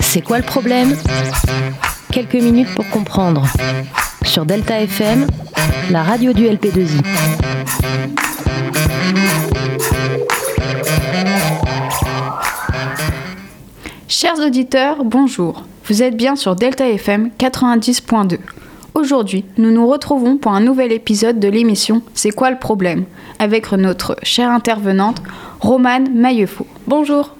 C'est quoi le problème Quelques minutes pour comprendre. Sur Delta FM, la radio du LP2I. Chers auditeurs, bonjour. Vous êtes bien sur Delta FM 90.2. Aujourd'hui, nous nous retrouvons pour un nouvel épisode de l'émission C'est quoi le problème avec notre chère intervenante Romane Maillefaux. Bonjour.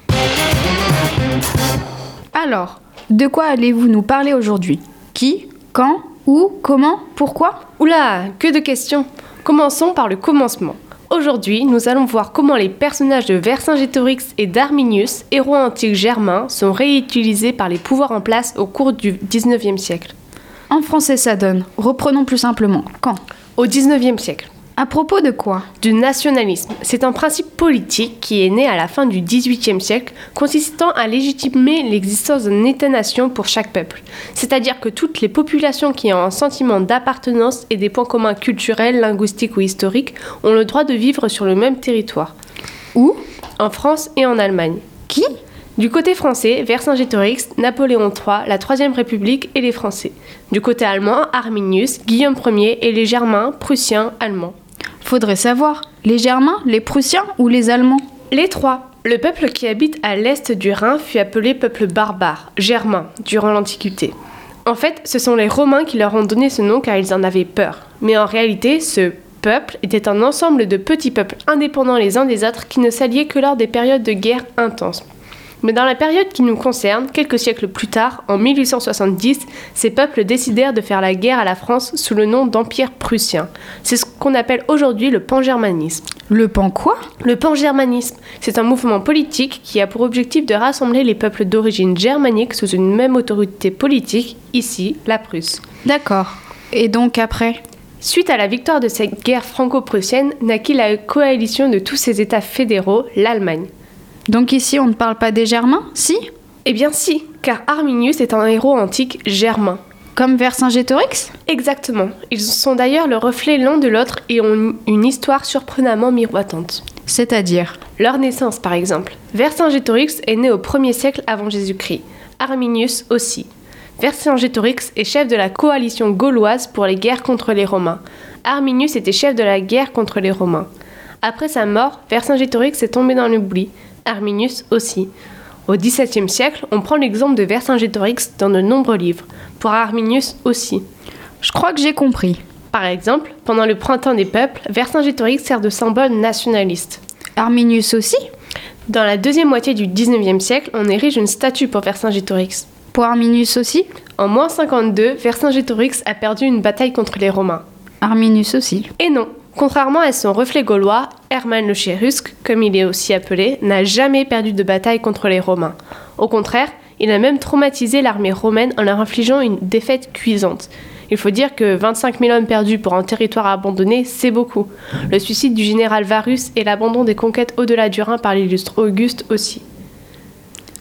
Alors, de quoi allez-vous nous parler aujourd'hui? Qui Quand Où Comment Pourquoi? Oula, que de questions Commençons par le commencement. Aujourd'hui, nous allons voir comment les personnages de Vercingétorix et d'Arminius, héros antiques germains, sont réutilisés par les pouvoirs en place au cours du 19e siècle. En français, ça donne. Reprenons plus simplement. Quand? Au 19e siècle. À propos de quoi? Du nationalisme. C'est un principe politique qui est né à la fin du XVIIIe siècle, consistant à légitimer l'existence d'un État-nation pour chaque peuple. C'est-à-dire que toutes les populations qui ont un sentiment d'appartenance et des points communs culturels, linguistiques ou historiques ont le droit de vivre sur le même territoire. Où? En France et en Allemagne. Qui? Du côté français, Vercingétorix, Napoléon III, la Troisième République et les Français. Du côté allemand, Arminius, Guillaume Ier et les Germains, Prussiens, Allemands. Faudrait savoir. Les Germains, les Prussiens ou les Allemands? Les trois. Le peuple qui habite à l'est du Rhin fut appelé peuple barbare, germain, durant l'Antiquité. En fait, ce sont les Romains qui leur ont donné ce nom car ils en avaient peur. Mais en réalité, ce peuple était un ensemble de petits peuples indépendants les uns des autres qui ne s'alliaient que lors des périodes de guerre intenses. Mais dans la période qui nous concerne, quelques siècles plus tard, en 1870, ces peuples décidèrent de faire la guerre à la France sous le nom d'Empire prussien. C'est ce qu'on appelle aujourd'hui le pangermanisme. Le pan quoi? Le pangermanisme, c'est un mouvement politique qui a pour objectif de rassembler les peuples d'origine germanique sous une même autorité politique, ici la Prusse. D'accord. Et donc après? Suite à la victoire de cette guerre franco-prussienne, naquit la coalition de tous ces États fédéraux, l'Allemagne. Donc ici, on ne parle pas des Germains Si? Eh bien si, car Arminius est un héros antique germain. Comme Vercingétorix? Exactement. Ils sont d'ailleurs le reflet l'un de l'autre et ont une histoire surprenamment miroitante. C'est-à-dire? Leur naissance, par exemple. Vercingétorix est né au 1er siècle avant Jésus-Christ. Arminius aussi. Vercingétorix est chef de la coalition gauloise pour les guerres contre les Romains. Arminius était chef de la guerre contre les Romains. Après sa mort, Vercingétorix est tombé dans l'oubli. Arminius aussi. Au XVIIe siècle, on prend l'exemple de Vercingétorix dans de nombreux livres. Pour Arminius aussi. Je crois que j'ai compris. Par exemple, pendant le printemps des peuples, Vercingétorix sert de symbole nationaliste. Arminius aussi? Dans la deuxième moitié du XIXe siècle, on érige une statue pour Vercingétorix. Pour Arminius aussi? En moins 52, Vercingétorix a perdu une bataille contre les Romains. Arminius aussi. Et non, contrairement à son reflet gaulois, Hermann le Chérusque, comme il est aussi appelé, n'a jamais perdu de bataille contre les Romains. Au contraire, il a même traumatisé l'armée romaine en leur infligeant une défaite cuisante. Il faut dire que 25 000 hommes perdus pour un territoire abandonné, c'est beaucoup. Le suicide du général Varus et l'abandon des conquêtes au-delà du Rhin par l'illustre Auguste aussi.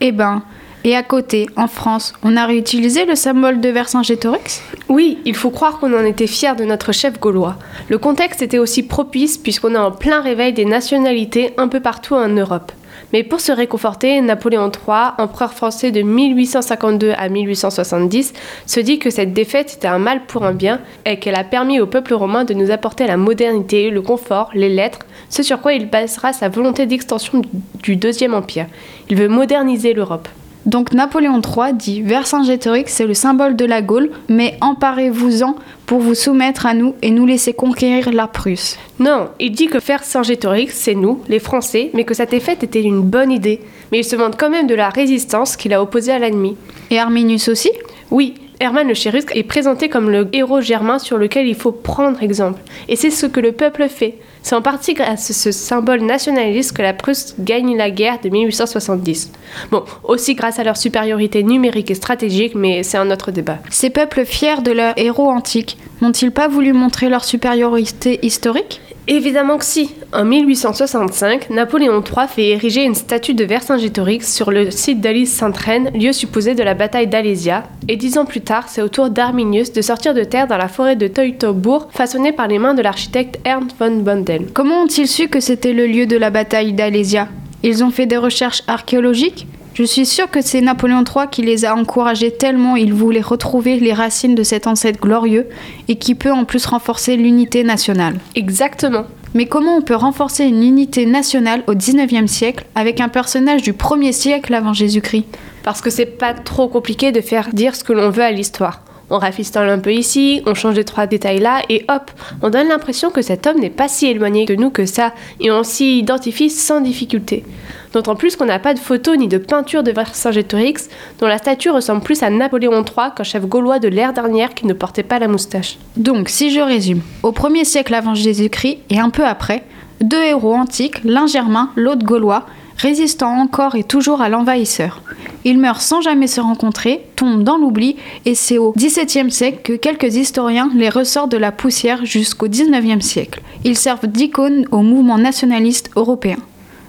Eh ben, et à côté, en France, on a réutilisé le symbole de Vercingétorix? Oui, il faut croire qu'on en était fiers de notre chef gaulois. Le contexte était aussi propice puisqu'on est en plein réveil des nationalités un peu partout en Europe. Mais pour se réconforter, Napoléon III, empereur français de 1852 à 1870, se dit que cette défaite était un mal pour un bien et qu'elle a permis au peuple romain de nous apporter la modernité, le confort, les lettres, ce sur quoi il basera sa volonté d'extension du Deuxième Empire. Il veut moderniser l'Europe. Donc Napoléon III dit Vercingétorix c'est le symbole de la Gaule, mais emparez-vous-en pour vous soumettre à nous et nous laisser conquérir la Prusse. Non, il dit que Vercingétorix c'est nous, les Français, mais que cette défaite était une bonne idée. Mais il se vante quand même de la résistance qu'il a opposée à l'ennemi. Et Arminius aussi? Oui, Hermann le Chérusque est présenté comme le héros germain sur lequel il faut prendre exemple. Et c'est ce que le peuple fait. C'est en partie grâce à ce symbole nationaliste que la Prusse gagne la guerre de 1870. Bon, aussi grâce à leur supériorité numérique et stratégique, mais c'est un autre débat. Ces peuples fiers de leurs héros antiques n'ont-ils pas voulu montrer leur supériorité historique? Évidemment que si. En 1865, Napoléon III fait ériger une statue de Vercingétorix sur le site d'Alice Sainte-Reine, lieu supposé de la bataille d'Alésia, et dix ans plus tard, c'est au tour d'Arminius de sortir de terre dans la forêt de Teutobourg, façonnée par les mains de l'architecte Ernst von Bondel. Comment ont-ils su que c'était le lieu de la bataille d'Alésia? Ils ont fait des recherches archéologiques? Je suis sûre que c'est Napoléon III qui les a encouragés tellement il voulait retrouver les racines de cet ancêtre glorieux et qui peut en plus renforcer l'unité nationale. Exactement. Mais comment on peut renforcer une unité nationale au 19e siècle avec un personnage du 1er siècle avant Jésus-Christ? Parce que c'est pas trop compliqué de faire dire ce que l'on veut à l'histoire. On rafistole un peu ici, on change les trois détails là, et hop, on donne l'impression que cet homme n'est pas si éloigné de nous que ça, et on s'y identifie sans difficulté. D'autant plus qu'on n'a pas de photo ni de peinture de Vercingétorix, dont la statue ressemble plus à Napoléon III qu'un chef gaulois de l'ère dernière qui ne portait pas la moustache. Donc, si je résume, au 1er siècle avant Jésus-Christ et un peu après, deux héros antiques, l'un germain, l'autre gaulois, résistant encore et toujours à l'envahisseur. Ils meurent sans jamais se rencontrer, tombent dans l'oubli, et c'est au XVIIe siècle que quelques historiens les ressortent de la poussière jusqu'au XIXe siècle. Ils servent d'icône au mouvement nationaliste européen.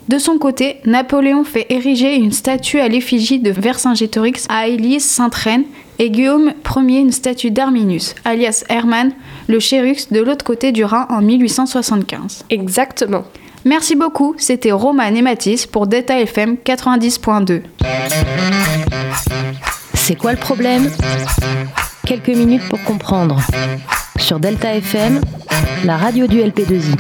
De son côté, Napoléon fait ériger une statue à l'effigie de Vercingétorix à Élise Sainte-Reine et Guillaume Ier une statue d'Arminius, alias Hermann, le chérux de l'autre côté du Rhin en 1875. Exactement. Merci beaucoup, c'était Roman et Mathis pour Delta FM 90.2. C'est quoi le problème? Quelques minutes pour comprendre. Sur Delta FM, la radio du LP2I.